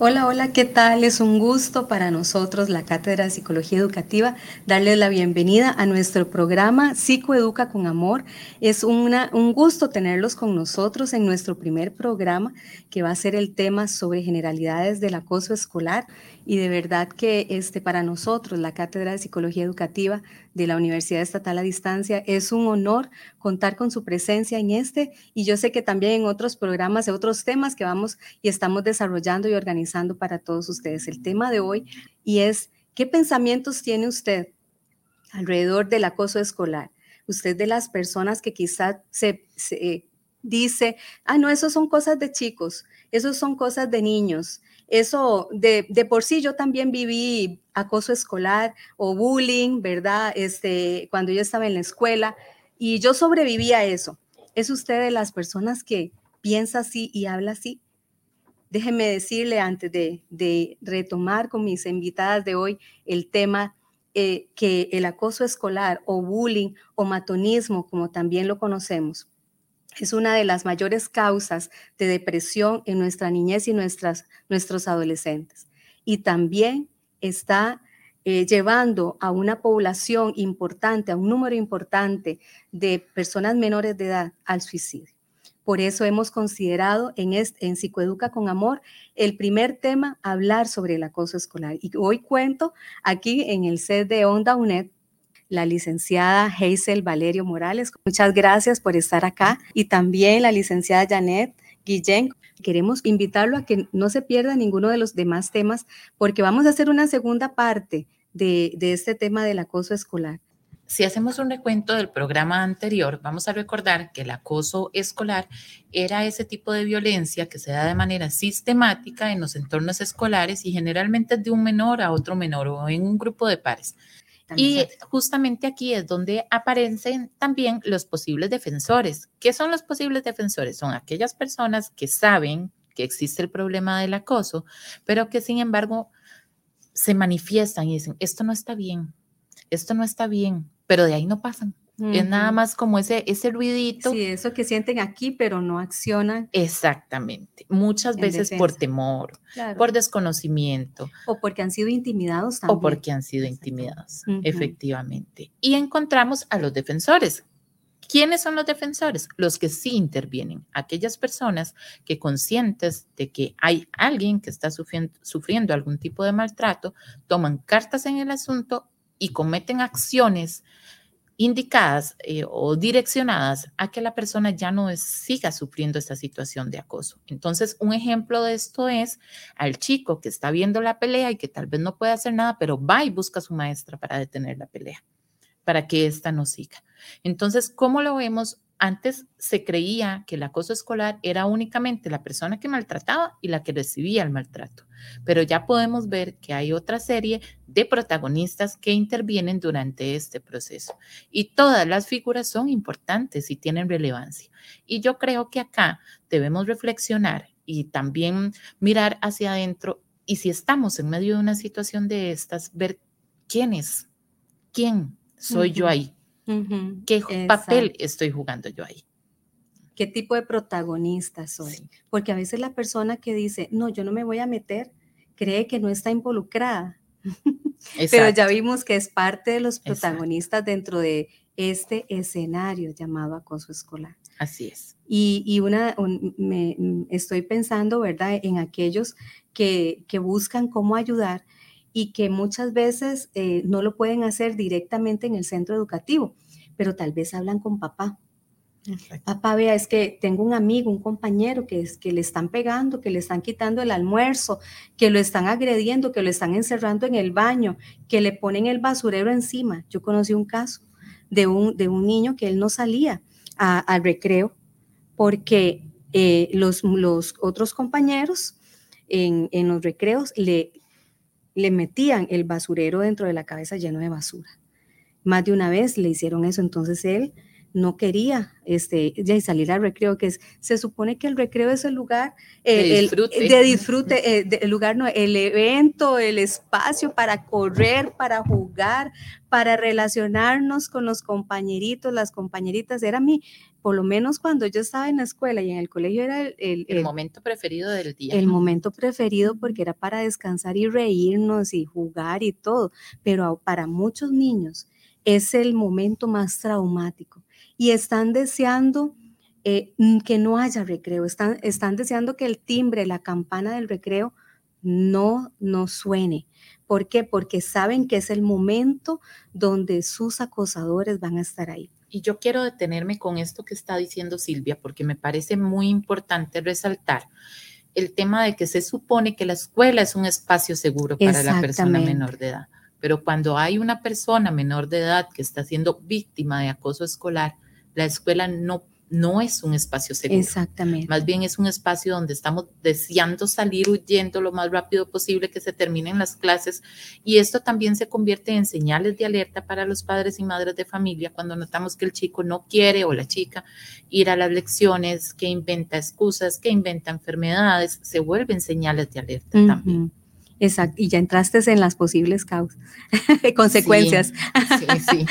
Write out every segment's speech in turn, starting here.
Hola, hola, ¿qué tal? Es un gusto para nosotros, la Cátedra de Psicología Educativa, darles la bienvenida a nuestro programa Psicoeduca con Amor. Es una, un gusto tenerlos con nosotros en nuestro primer programa, que va a ser el tema sobre generalidades del acoso escolar. Y de verdad que este, para nosotros, la Cátedra de Psicología Educativa de la Universidad Estatal a Distancia, es un honor contar con su presencia en este y yo sé que también en otros programas, de otros temas que vamos y estamos desarrollando y organizando para todos ustedes. El tema de hoy y es, ¿qué pensamientos tiene usted alrededor del acoso escolar? Usted de las personas que quizás se, se dice, ah, no, eso son cosas de chicos, eso son cosas de niños, eso de, de, por sí yo también viví acoso escolar o bullying, ¿verdad? Este, cuando yo estaba en la escuela y yo sobreviví a eso. ¿Es usted de las personas que piensa así y habla así? Déjeme decirle antes de, retomar con mis invitadas de hoy el tema eh, que el acoso escolar o bullying o matonismo, como también lo conocemos, es una de las mayores causas de depresión en nuestra niñez y nuestras, nuestros adolescentes. Y también está eh, llevando a una población importante, a un número importante de personas menores de edad al suicidio. Por eso hemos considerado en, este, en Psicoeduca con Amor el primer tema, hablar sobre el acoso escolar. Y hoy cuento aquí en el set de Onda UNED la licenciada Hazel Valerio Morales. Muchas gracias por estar acá. Y también la licenciada Janet Guillén. Queremos invitarlo a que no se pierda ninguno de los demás temas porque vamos a hacer una segunda parte de, de este tema del acoso escolar. Si hacemos un recuento del programa anterior, vamos a recordar que el acoso escolar era ese tipo de violencia que se da de manera sistemática en los entornos escolares y generalmente de un menor a otro menor o en un grupo de pares. Y justamente aquí es donde aparecen también los posibles defensores. ¿Qué son los posibles defensores? Son aquellas personas que saben que existe el problema del acoso, pero que sin embargo se manifiestan y dicen, esto no está bien, esto no está bien, pero de ahí no pasan. Es nada más como ese, ese ruidito. Sí, eso que sienten aquí, pero no accionan. Exactamente. Muchas veces por temor, por desconocimiento. O porque han sido intimidados también. O porque han sido intimidados, efectivamente. Y encontramos a los defensores. ¿Quiénes son los defensores? Los que sí intervienen. Aquellas personas que conscientes de que hay alguien que está sufriendo, sufriendo algún tipo de maltrato, toman cartas en el asunto y cometen acciones indicadas eh, o direccionadas a que la persona ya no siga sufriendo esta situación de acoso. Entonces, un ejemplo de esto es al chico que está viendo la pelea y que tal vez no puede hacer nada, pero va y busca a su maestra para detener la pelea, para que ésta no siga. Entonces, ¿cómo lo vemos? Antes se creía que el acoso escolar era únicamente la persona que maltrataba y la que recibía el maltrato, pero ya podemos ver que hay otra serie de protagonistas que intervienen durante este proceso y todas las figuras son importantes y tienen relevancia. Y yo creo que acá debemos reflexionar y también mirar hacia adentro y si estamos en medio de una situación de estas, ver quién es, quién soy yo ahí ¿Qué papel estoy jugando yo ahí? ¿Qué tipo de protagonista soy? Porque a veces la persona que dice, no, yo no me voy a meter, cree que no está involucrada. Pero ya vimos que es parte de los protagonistas dentro de este escenario llamado acoso escolar. Así es. Y, una, me, estoy pensando, ¿verdad?, en aquellos que, que buscan cómo ayudar y que muchas veces eh, no lo pueden hacer directamente en el centro educativo, pero tal vez hablan con papá. Papá, vea, es que tengo un amigo, un compañero que, es, que le están pegando, que le están quitando el almuerzo, que lo están agrediendo, que lo están encerrando en el baño, que le ponen el basurero encima. Yo conocí un caso de un, de un niño que él no salía al recreo porque eh, los, los otros compañeros en, en los recreos le, le metían el basurero dentro de la cabeza lleno de basura. Más de una vez le hicieron eso, entonces él no quería este, ya salir al recreo, que es, se supone que el recreo es el lugar de disfrute, de disfrute eh, el lugar, no, el evento, el espacio para correr, para jugar, para relacionarnos con los compañeritos, las compañeritas. Era mi, por lo menos cuando yo estaba en la escuela y en el colegio era el, el momento preferido del día. El momento preferido porque era para descansar y reírnos y jugar y todo, pero para muchos niños es el momento más traumático y están deseando eh, que no haya recreo, están, están deseando que el timbre, la campana del recreo no, no suene. ¿Por qué? Porque saben que es el momento donde sus acosadores van a estar ahí. Y yo quiero detenerme con esto que está diciendo Silvia, porque me parece muy importante resaltar el tema de que se supone que la escuela es un espacio seguro para la persona menor de edad. Pero cuando hay una persona menor de edad que está siendo víctima de acoso escolar, la escuela no, no es un espacio seguro. Exactamente. Más bien es un espacio donde estamos deseando salir huyendo lo más rápido posible que se terminen las clases y esto también se convierte en señales de alerta para los padres y madres de familia cuando notamos que el chico no quiere o la chica ir a las lecciones, que inventa excusas, que inventa enfermedades, se vuelven señales de alerta también. Exacto, y ya entraste en las posibles causas, consecuencias. Sí, sí,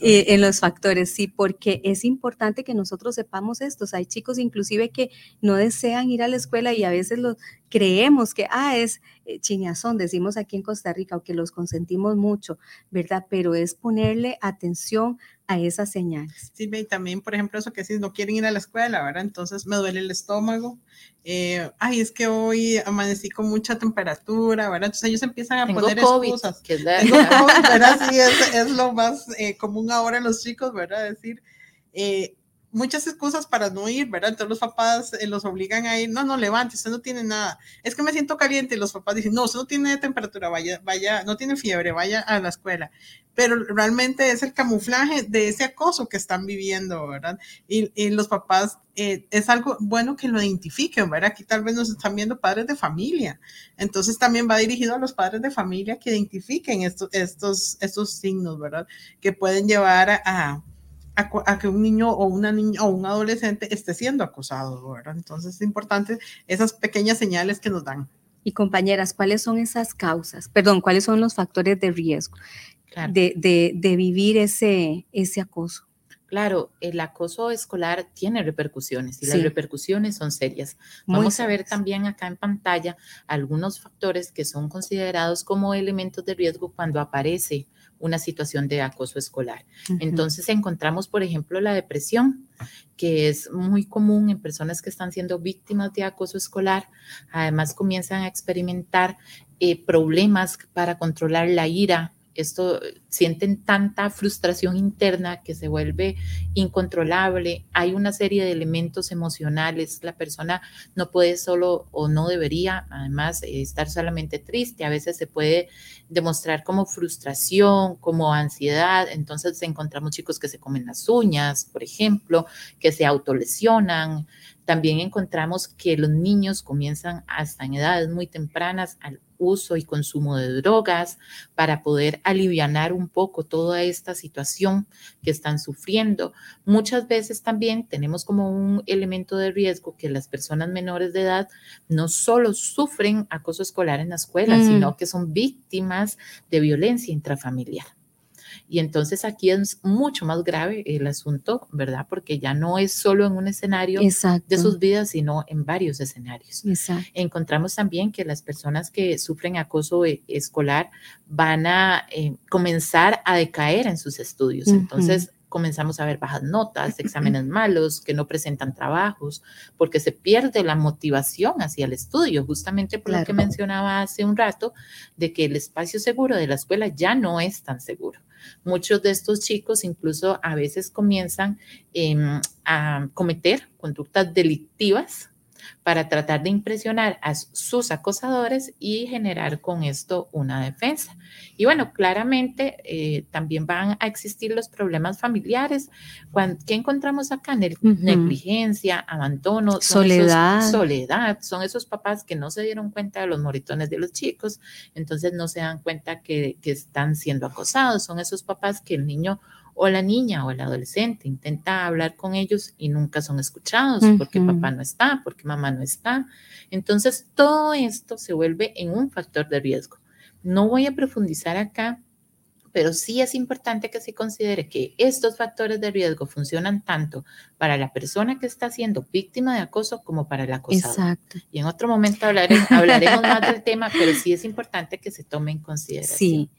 en los factores, sí, porque es importante que nosotros sepamos esto. hay chicos inclusive que no desean ir a la escuela y a veces los creemos que, ah, es eh, chiñazón, decimos aquí en Costa Rica, o que los consentimos mucho, ¿verdad? Pero es ponerle atención a esas señales. Sí, y también, por ejemplo, eso que si no quieren ir a la escuela, ¿verdad? Entonces me duele el estómago, eh, ay, es que hoy amanecí con mucha temperatura, ¿verdad? Entonces ellos empiezan a poner excusas. Que es Tengo COVID, ¿verdad? Sí, es, es lo más eh, común ahora en los chicos, ¿verdad? Decir, eh, muchas excusas para no ir, ¿verdad? Entonces los papás eh, los obligan a ir, no, no, levante, usted no tiene nada. Es que me siento caliente y los papás dicen, no, usted no tiene temperatura, vaya, vaya, no tiene fiebre, vaya a la escuela. Pero realmente es el camuflaje de ese acoso que están viviendo, ¿verdad? Y, y los papás, eh, es algo bueno que lo identifiquen, ¿verdad? Aquí tal vez nos están viendo padres de familia. Entonces también va dirigido a los padres de familia que identifiquen estos, estos, estos signos, ¿verdad? Que pueden llevar a a, que un niño o una niña o un adolescente esté siendo acosado, ¿verdad? Entonces es importante esas pequeñas señales que nos dan. Y compañeras, ¿cuáles son esas causas? Perdón, ¿cuáles son los factores de riesgo de, de, de, vivir ese, ese acoso? Claro, el acoso escolar tiene repercusiones y las repercusiones son serias. Vamos a ver también acá en pantalla algunos factores que son considerados como elementos de riesgo cuando aparece una situación de acoso escolar. Entonces encontramos, por ejemplo, la depresión, que es muy común en personas que están siendo víctimas de acoso escolar. Además, comienzan a experimentar eh, problemas para controlar la ira, esto sienten tanta frustración interna que se vuelve incontrolable. Hay una serie de elementos emocionales. La persona no puede solo o no debería, además, estar solamente triste. A veces se puede demostrar como frustración, como ansiedad. Entonces encontramos chicos que se comen las uñas, por ejemplo, que se autolesionan. También encontramos que los niños comienzan hasta en edades muy tempranas al uso y consumo de drogas para poder aliviar un poco toda esta situación que están sufriendo. Muchas veces también tenemos como un elemento de riesgo que las personas menores de edad no solo sufren acoso escolar en la escuela, mm. sino que son víctimas de violencia intrafamiliar. Y entonces aquí es mucho más grave el asunto, ¿verdad? Porque ya no es solo en un escenario de sus vidas, sino en varios escenarios. Encontramos también que las personas que sufren acoso e, escolar van a eh, comenzar a decaer en sus estudios. Entonces, comenzamos a ver bajas notas, exámenes malos, que no presentan trabajos, porque se pierde la motivación hacia el estudio, justamente por lo que mencionaba hace un rato, de que el espacio seguro de la escuela ya no es tan seguro. Muchos de estos chicos incluso a veces comienzan em, a cometer conductas delictivas para tratar de impresionar a sus acosadores y generar con esto una defensa. Y bueno, claramente eh, también van a existir los problemas familiares. ¿Qué encontramos acá? Negligencia, abandono, soledad. soledad. Son esos papás que no se dieron cuenta de los moritones de los chicos, entonces no se dan cuenta que, que están siendo acosados. Son esos papás que el niño o la niña o el adolescente intenta hablar con ellos y nunca son escuchados porque papá no está, porque mamá no está. Entonces, todo esto se vuelve en un factor de riesgo. No voy a profundizar acá, pero sí es importante que se considere que estos factores de riesgo funcionan tanto para la persona que está siendo víctima de acoso como para el acosador. Exacto. Y en otro momento hablaremos, hablaremos más del tema, pero sí es importante que se tome en consideración. Sí.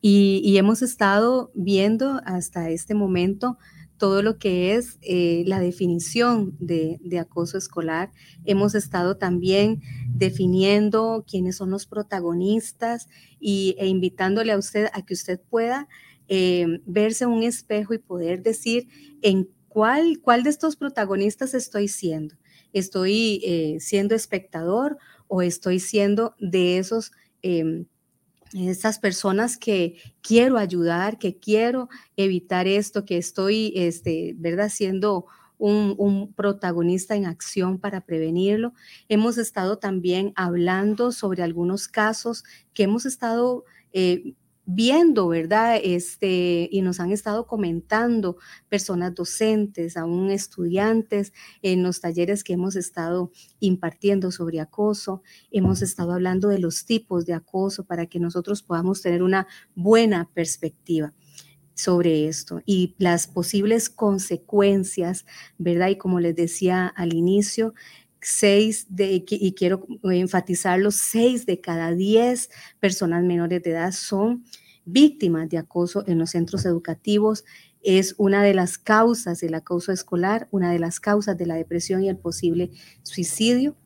Y, hemos estado viendo hasta este momento todo lo que es eh, la definición de, acoso escolar. Hemos estado también definiendo quiénes son los protagonistas y, e invitándole a usted a que usted pueda eh, verse un espejo y poder decir en cuál, cuál de estos protagonistas estoy siendo. ¿Estoy eh, siendo espectador o estoy siendo de esos em, esas personas que quiero ayudar, que quiero evitar esto, que estoy, este, ¿verdad?, siendo un, protagonista en acción para prevenirlo. Hemos estado también hablando sobre algunos casos que hemos estado eh, viendo, ¿verdad? Este, y nos han estado comentando personas docentes, aún estudiantes, en los talleres que hemos estado impartiendo sobre acoso. Hemos estado hablando de los tipos de acoso para que nosotros podamos tener una buena perspectiva sobre esto y las posibles consecuencias, ¿verdad? Y como les decía al inicio, seis de, y quiero enfatizarlo, seis de cada diez personas menores de edad son víctimas de acoso en los centros educativos. Es una de las causas del acoso escolar, una de las causas de la depresión y el posible suicidio.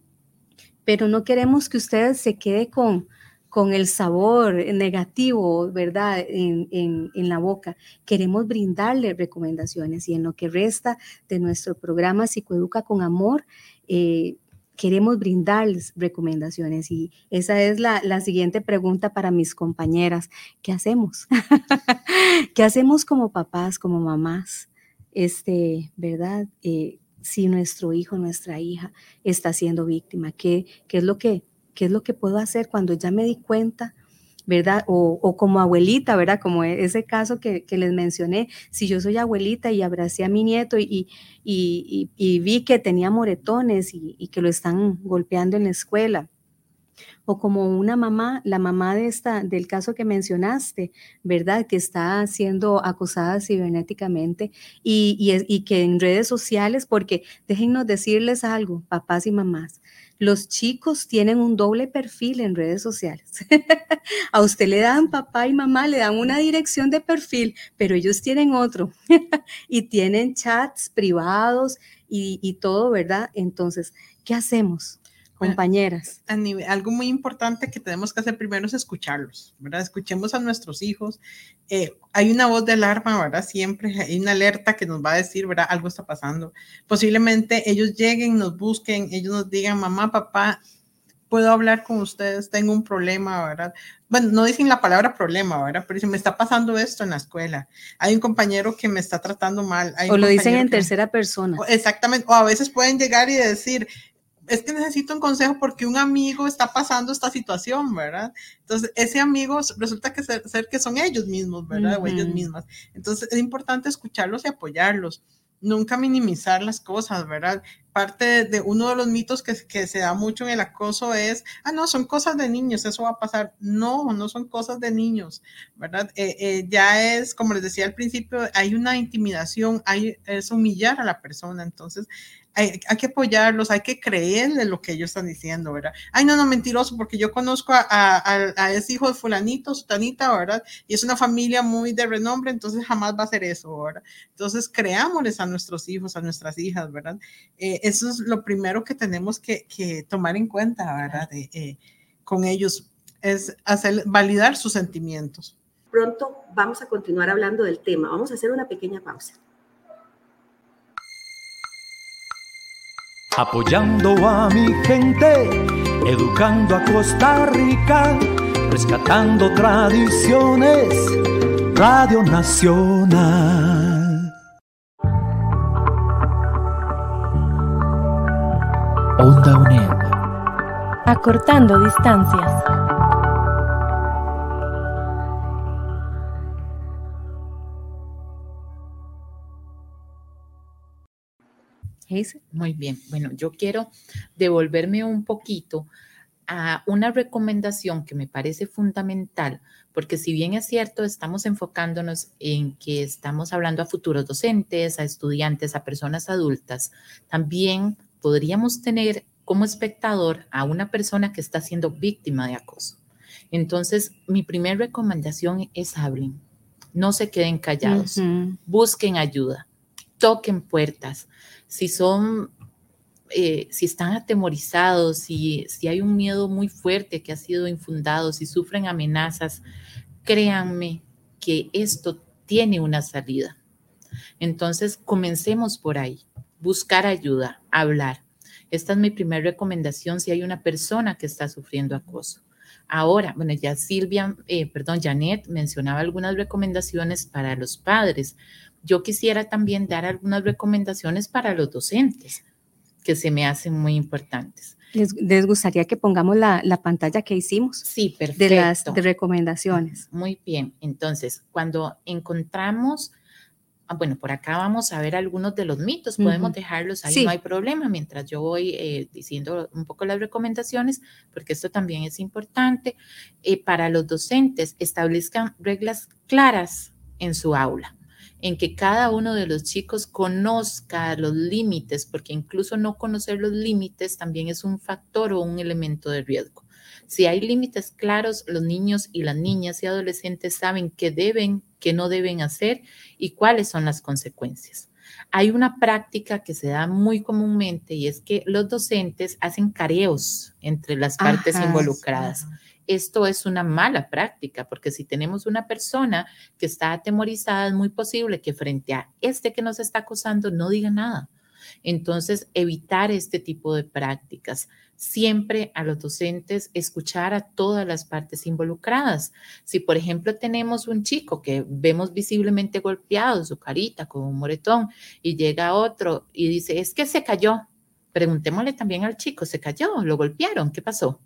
Pero no queremos que usted se quede con, con el sabor negativo, ¿verdad?, en, en, la boca. Queremos brindarle recomendaciones y en lo que resta de nuestro programa Psicoeduca con Amor, eh, queremos brindarles recomendaciones y esa es la, siguiente pregunta para mis compañeras. ¿Qué hacemos? ¿Qué hacemos como papás, como mamás? Este, ¿verdad? Eh, si nuestro hijo, nuestra hija está siendo víctima, ¿qué, qué es lo que ¿Qué es lo que puedo hacer cuando ya me di cuenta? ¿Verdad? O, como abuelita, ¿verdad? Como e, ese caso que, les mencioné, si yo soy abuelita y abracé a mi nieto y, y, vi que tenía moretones y, que lo están golpeando en la escuela, o como una mamá, la mamá de esta, del caso que mencionaste, ¿verdad? Que está siendo acosada cibernéticamente y, y, que en redes sociales, porque déjennos decirles algo, papás y mamás, los chicos tienen un doble perfil en redes sociales. a usted le dan papá y mamá, le dan una dirección de perfil, pero ellos tienen otro y tienen chats privados y, y todo, ¿verdad? Entonces, ¿qué hacemos? Compañeras. algo muy importante que tenemos que hacer primero es escucharlos, ¿verdad? Escuchemos a nuestros hijos. Eh, hay una voz de alarma, ¿verdad? Siempre hay una alerta que nos va a decir, ¿verdad? Algo está pasando. Posiblemente ellos lleguen, nos busquen, ellos nos digan, mamá, papá, puedo hablar con ustedes, tengo un problema, ¿verdad? Bueno, no dicen la palabra problema, ¿verdad? Pero dicen, me está pasando esto en la escuela. Hay un compañero que me está tratando mal. o lo dicen en tercera persona. Exactamente. O a veces pueden llegar y decir, es que necesito un consejo porque un amigo está pasando esta situación, ¿verdad? Entonces, ese amigo resulta que ser, que son ellos mismos, ¿verdad? O ellas mismas. Entonces, es importante escucharlos y apoyarlos. Nunca minimizar las cosas, ¿verdad? Parte de, uno de los mitos que, que, se da mucho en el acoso es, ah, no, son cosas de niños, eso va a pasar. No, no son cosas de niños, ¿verdad? Eh, eh, ya es, como les decía al principio, hay una intimidación, hay, es humillar a la persona. Entonces, hay, que apoyarlos, hay que creerle lo que ellos están diciendo, ¿verdad? Ay, no, no, mentiroso, porque yo conozco a, ese hijo de fulanito, sutanita, ¿verdad? Y es una familia muy de renombre, entonces jamás va a ser eso, ¿verdad? Entonces, creámosles a nuestros hijos, a nuestras hijas, ¿verdad? Eh, eso es lo primero que tenemos que, tomar en cuenta, ¿verdad? Eh, con ellos, es hacer, validar sus sentimientos. Pronto vamos a continuar hablando del tema. Vamos a hacer una pequeña pausa. Apoyando a mi gente, educando a Costa Rica, rescatando tradiciones, Radio Nacional. Onda UNED. Acortando distancias. Muy bien. Bueno, yo quiero devolverme un poquito a una recomendación que me parece fundamental, porque si bien es cierto, estamos enfocándonos en que estamos hablando a futuros docentes, a estudiantes, a personas adultas, también podríamos tener como espectador a una persona que está siendo víctima de acoso. Entonces, mi primera recomendación es hablen, no se queden callados, busquen ayuda, toquen puertas, si son, eh, si están atemorizados, si, si hay un miedo muy fuerte que ha sido infundado, si sufren amenazas, créanme que esto tiene una salida. Entonces, comencemos por ahí, buscar ayuda, hablar. Esta es mi primera recomendación si hay una persona que está sufriendo acoso. Ahora, bueno, ya Silvia, eh, perdón, Janet mencionaba algunas recomendaciones para los padres yo quisiera también dar algunas recomendaciones para los docentes que se me hacen muy importantes. Les, gustaría que pongamos la, pantalla que hicimos. Sí, perfecto. De las recomendaciones. Muy bien. Entonces, cuando encontramos, ah, bueno, por acá vamos a ver algunos de los mitos, podemos dejarlos ahí, no hay problema, mientras yo voy eh, diciendo un poco las recomendaciones, porque esto también es importante. Eh, para los docentes, establezcan reglas claras en su aula en que cada uno de los chicos conozca los límites, porque incluso no conocer los límites también es un factor o un elemento de riesgo. Si hay límites claros, los niños y las niñas y adolescentes saben qué deben, qué no deben hacer y cuáles son las consecuencias. Hay una práctica que se da muy comúnmente y es que los docentes hacen careos entre las partes involucradas. Esto es una mala práctica porque si tenemos una persona que está atemorizada, es muy posible que frente a este que nos está acosando no diga nada. Entonces, evitar este tipo de prácticas. Siempre a los docentes escuchar a todas las partes involucradas. Si, por ejemplo, tenemos un chico que vemos visiblemente golpeado, su carita con un moretón, y llega otro y dice, es que se cayó. Preguntémosle también al chico, ¿se cayó? ¿Lo golpearon? ¿Qué pasó?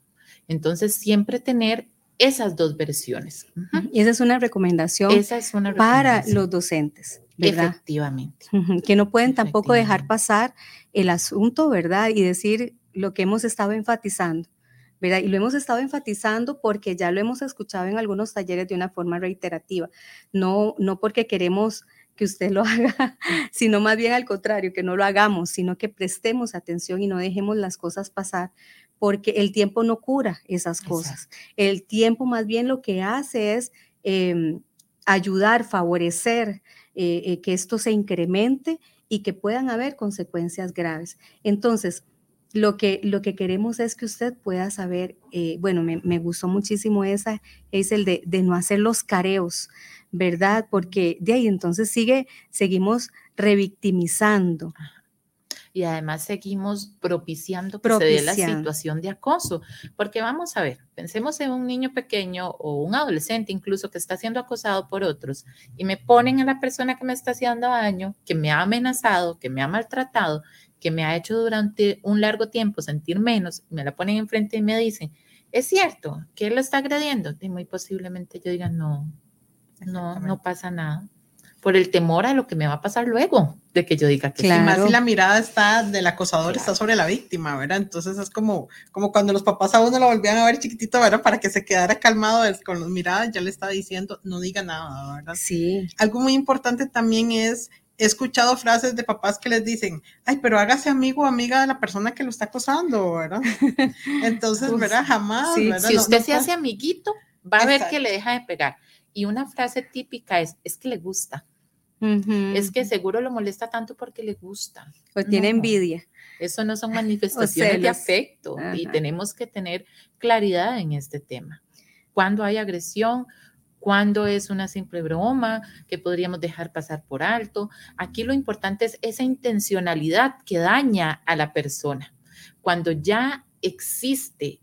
Entonces, siempre tener esas dos versiones. Y esa es una recomendación, para los docentes. ¿verdad? Efectivamente. Que no pueden tampoco dejar pasar el asunto, ¿verdad? Y decir lo que hemos estado enfatizando. ¿verdad? Y lo hemos estado enfatizando porque ya lo hemos escuchado en algunos talleres de una forma reiterativa, no, no porque queremos que usted lo haga, sino más bien al contrario, que no lo hagamos, sino que prestemos atención y no dejemos las cosas pasar, porque el tiempo no cura esas cosas. El tiempo más bien lo que hace es em, ayudar, favorecer eh, eh, que esto se incremente y que puedan haber consecuencias graves. Entonces, lo que, lo que queremos es que usted pueda saber, eh, bueno, me, gustó muchísimo esa, es el de, de, no hacer los careos, ¿verdad? Porque de ahí entonces sigue, seguimos revictimizando y además seguimos propiciando que se dé la situación de acoso. Porque vamos a ver, pensemos en un niño pequeño o un adolescente incluso que está siendo acosado por otros y me ponen a la persona que me está haciendo daño, que me ha amenazado, que me ha maltratado, que me ha hecho durante un largo tiempo sentir menos, me la ponen enfrente y me dicen, es cierto que él lo está agrediendo. Y muy posiblemente yo diga, no, no, no pasa nada por el temor a lo que me va a pasar luego de que yo diga que claro. más si la mirada está del acosador está sobre la víctima, ¿verdad? Entonces es como, como cuando los papás a uno lo volvían a ver chiquitito, ¿verdad? Para que se quedara calmado con las miradas, ya le estaba diciendo, no diga nada, ¿verdad? Sí. Algo muy importante también es he escuchado frases de papás que les dicen, ay, pero hágase amigo o amiga de la persona que lo está acosando, ¿verdad? Entonces, ¿verdad? Jamás. ¿verdad? Si usted se hace amiguito, va a ver que le deja de pegar. Y una frase típica es, es que le gusta. Es que seguro lo molesta tanto porque le gusta. O tiene envidia. Eso no son manifestaciones de afecto y tenemos que tener claridad en este tema. Cuando hay agresión, cuándo es una simple broma que podríamos dejar pasar por alto. Aquí lo importante es esa intencionalidad que daña a la persona. Cuando ya existe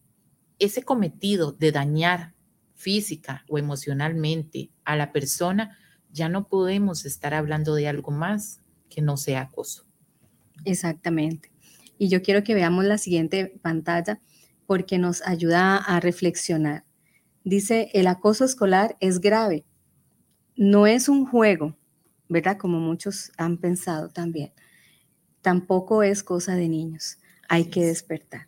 ese cometido de dañar física o emocionalmente a la persona, ya no podemos estar hablando de algo más que no sea acoso. Exactamente. Y yo quiero que veamos la siguiente pantalla porque nos ayuda a reflexionar. Dice, el acoso escolar es grave. No es un juego, ¿verdad? Como muchos han pensado también. Tampoco es cosa de niños. Hay que despertar.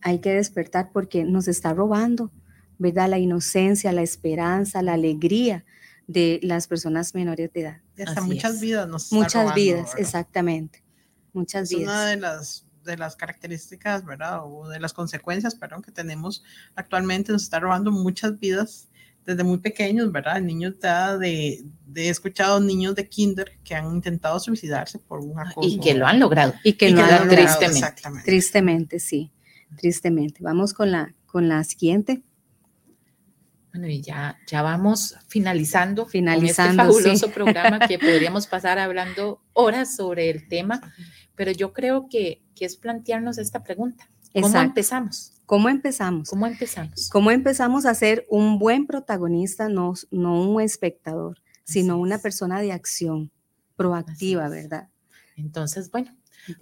Hay que despertar porque nos está robando, ¿verdad? La inocencia, la esperanza, la alegría de las personas menores de edad. hasta muchas vidas nos está Muchas vidas, exactamente. Muchas vidas. Una de las de las características, ¿verdad? O de las consecuencias, perdón, que tenemos actualmente, nos está robando muchas vidas desde muy pequeños, ¿verdad? Niños de, de, he escuchado niños de kinder que han intentado suicidarse por un acoso. Y que lo han logrado. Y que, lo, han logrado, tristemente. Tristemente, sí, tristemente. Vamos con la, con la siguiente. Bueno, y ya, ya vamos finalizando, finalizando con este fabuloso programa que podríamos pasar hablando horas sobre el tema, pero yo creo que, que es plantearnos esta pregunta. ¿Cómo empezamos? ¿Cómo empezamos? ¿Cómo empezamos? ¿Cómo empezamos a ser un buen protagonista, no, no un espectador, sino una persona de acción proactiva, ¿verdad? Entonces, bueno,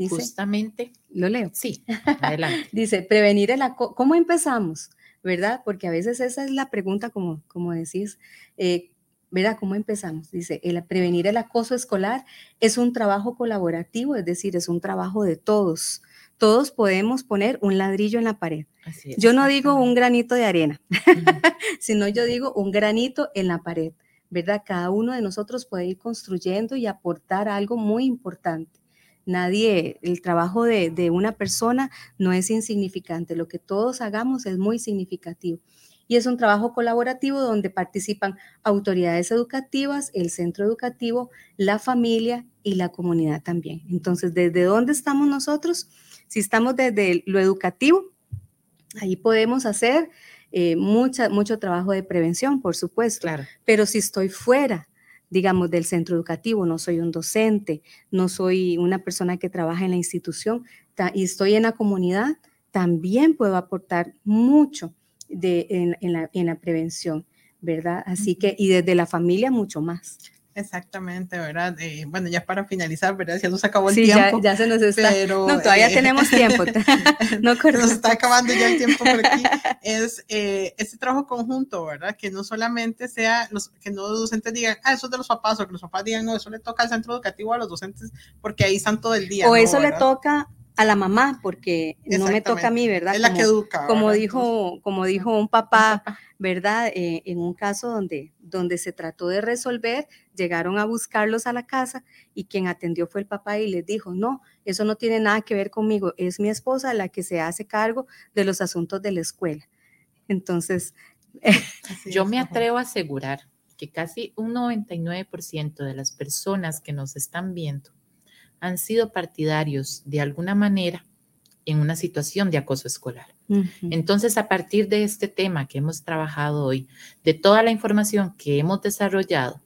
justamente. Lo leo. Sí, adelante. Dice, prevenir el acoso. ¿Cómo empezamos? ¿Verdad? Porque a veces esa es la pregunta, como, como decís, eh, ¿verdad? ¿Cómo empezamos? Dice, el prevenir el acoso escolar es un trabajo colaborativo, es decir, es un trabajo de todos. Todos podemos poner un ladrillo en la pared. yo no digo un granito de arena, sino yo digo un granito en la pared, ¿verdad? Cada uno de nosotros puede ir construyendo y aportar algo muy importante. Nadie, el trabajo de, una persona no es insignificante, lo que todos hagamos es muy significativo. Y es un trabajo colaborativo donde participan autoridades educativas, el centro educativo, la familia y la comunidad también. Entonces, ¿desde dónde estamos nosotros? Si estamos desde lo educativo, ahí podemos hacer eh, mucha, mucho trabajo de prevención, por supuesto. Claro. Pero si estoy fuera digamos, del centro educativo, no soy un docente, no soy una persona que trabaja en la institución y estoy en la comunidad, también puedo aportar mucho de, en, la, en la prevención, ¿verdad? Así que, y desde la familia mucho más. Exactamente, ¿verdad? Eh, bueno, ya para finalizar, ¿verdad? Ya nos acabó el tiempo. Ya, ya se nos está. Pero, no, todavía eh, tenemos tiempo. no Nos está acabando ya el tiempo por aquí. Es eh, este trabajo conjunto, ¿verdad? Que no solamente sea, los, que no los docentes digan, ah, eso es de los papás, o que los papás digan, no, eso le toca al centro educativo a los docentes, porque ahí están todo el día. O eso le toca a la mamá, porque no me toca a mí, ¿verdad? Es la que educa. Como dijo, como dijo un papá, ¿verdad? Eh, en un caso donde, donde se trató de resolver, llegaron a buscarlos a la casa y quien atendió fue el papá y les dijo, no, eso no tiene nada que ver conmigo, es mi esposa la que se hace cargo de los asuntos de la escuela. Entonces, yo me atrevo a asegurar que casi un 99% de las personas que nos están viendo han sido partidarios de alguna manera en una situación de acoso escolar. Entonces, a partir de este tema que hemos trabajado hoy, de toda la información que hemos desarrollado,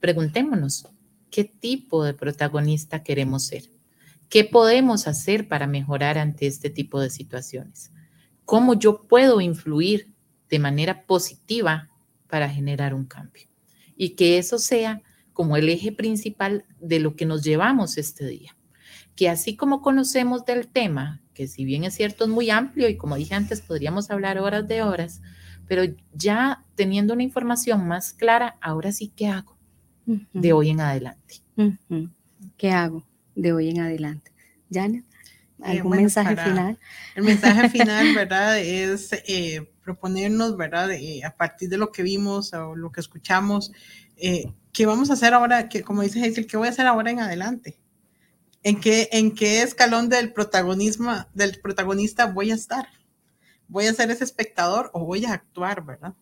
preguntémonos, ¿qué tipo de protagonista queremos ser? ¿Qué podemos hacer para mejorar ante este tipo de situaciones? ¿Cómo yo puedo influir de manera positiva para generar un cambio? Y que eso sea como el eje principal de lo que nos llevamos este día. Que así como conocemos del tema, que si bien es cierto es muy amplio y como dije antes podríamos hablar horas de horas, pero ya teniendo una información más clara, ahora sí, ¿qué hago de hoy en adelante? ¿Qué hago de hoy en adelante? Janet, eh, ¿algún mensaje final? El mensaje final, ¿verdad? Es eh, proponernos, ¿verdad? Eh, a partir de lo que vimos o lo que escuchamos, ¿qué vamos a hacer ahora? Que, como dice Hazel, ¿qué voy a hacer ahora en adelante? ¿En qué, ¿En qué escalón del protagonismo, del protagonista voy a estar? ¿Voy a ser ese espectador o voy a actuar, verdad?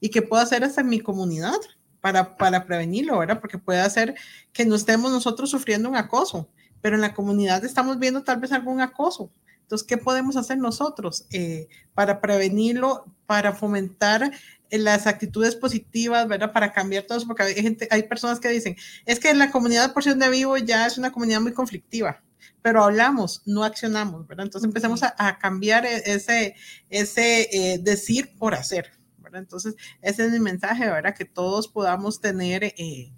¿Y qué puedo hacer hasta en mi comunidad para, para prevenirlo, verdad? Porque puede hacer que no estemos nosotros sufriendo un acoso, pero en la comunidad estamos viendo tal vez algún acoso Entonces, ¿qué podemos hacer nosotros eh, para prevenirlo, para fomentar las actitudes positivas, ¿verdad? Para cambiar todo eso, porque hay, gente, hay personas que dicen, es que la comunidad de porción de vivo ya es una comunidad muy conflictiva, pero hablamos, no accionamos, ¿verdad? Entonces empezamos a, cambiar e, ese, ese eh, decir por hacer, ¿verdad? Entonces, ese es mi mensaje, ¿verdad? Que todos podamos tener... Eh,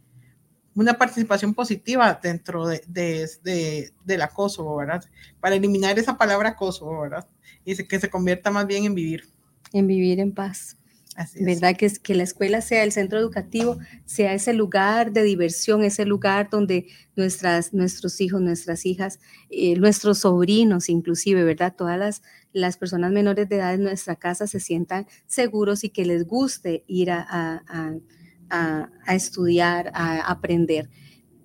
una participación positiva dentro de, de, del acoso, ¿verdad? Para eliminar esa palabra acoso, ¿verdad? Y que se convierta más bien en vivir. En vivir en paz. Así ¿Verdad? Que, que la escuela sea el centro educativo, sea ese lugar de diversión, ese lugar donde nuestras, nuestros hijos, nuestras hijas, eh, nuestros sobrinos inclusive, ¿verdad? Todas las, las personas menores de edad en nuestra casa se sientan seguros y que les guste ir a a, estudiar, a aprender.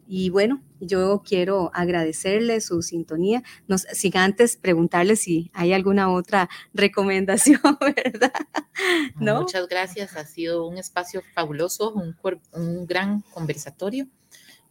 Y bueno, yo quiero agradecerle su sintonía. Nos, sin antes preguntarle si hay alguna otra recomendación, ¿verdad? ¿No? Muchas gracias. Ha sido un espacio fabuloso, un, un gran conversatorio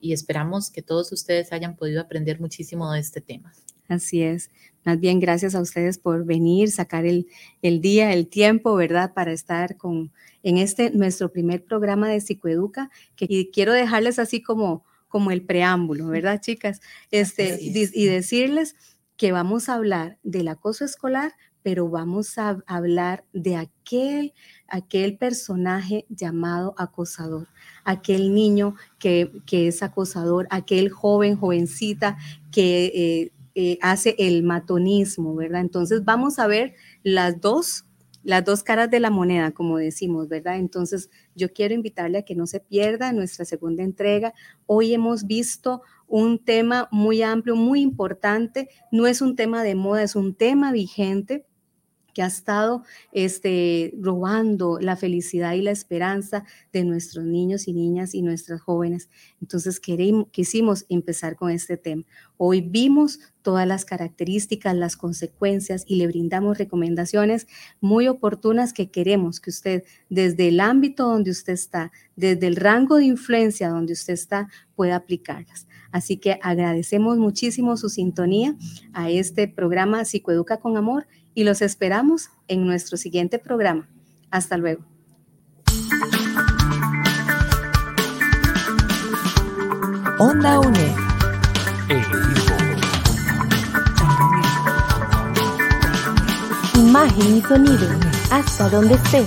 y esperamos que todos ustedes hayan podido aprender muchísimo de este tema. Así es. Más bien, gracias a ustedes por venir, sacar el, el día, el tiempo, ¿verdad? Para estar con, en este nuestro primer programa de Psicoeduca, que quiero dejarles así como, como el preámbulo, ¿verdad, chicas? Este, y decirles que vamos a hablar del acoso escolar, pero vamos a hablar de aquel, aquel personaje llamado acosador, aquel niño que, que es acosador, aquel joven, jovencita que eh, eh, hace el matonismo, ¿verdad? Entonces vamos a ver las dos las dos caras de la moneda, como decimos, ¿verdad? Entonces, yo quiero invitarle a que no se pierda nuestra segunda entrega. Hoy hemos visto un tema muy amplio, muy importante. No es un tema de moda, es un tema vigente que ha estado este, robando la felicidad y la esperanza de nuestros niños y niñas y nuestras jóvenes. Entonces queremos, quisimos empezar con este tema. Hoy vimos todas las características, las consecuencias y le brindamos recomendaciones muy oportunas que queremos que usted desde el ámbito donde usted está, desde el rango de influencia donde usted está, pueda aplicarlas. Así que agradecemos muchísimo su sintonía a este programa Psicoeduca con Amor y los esperamos en nuestro siguiente programa. Hasta luego. Onda UNE. Imagen y sonido. Hasta donde esté.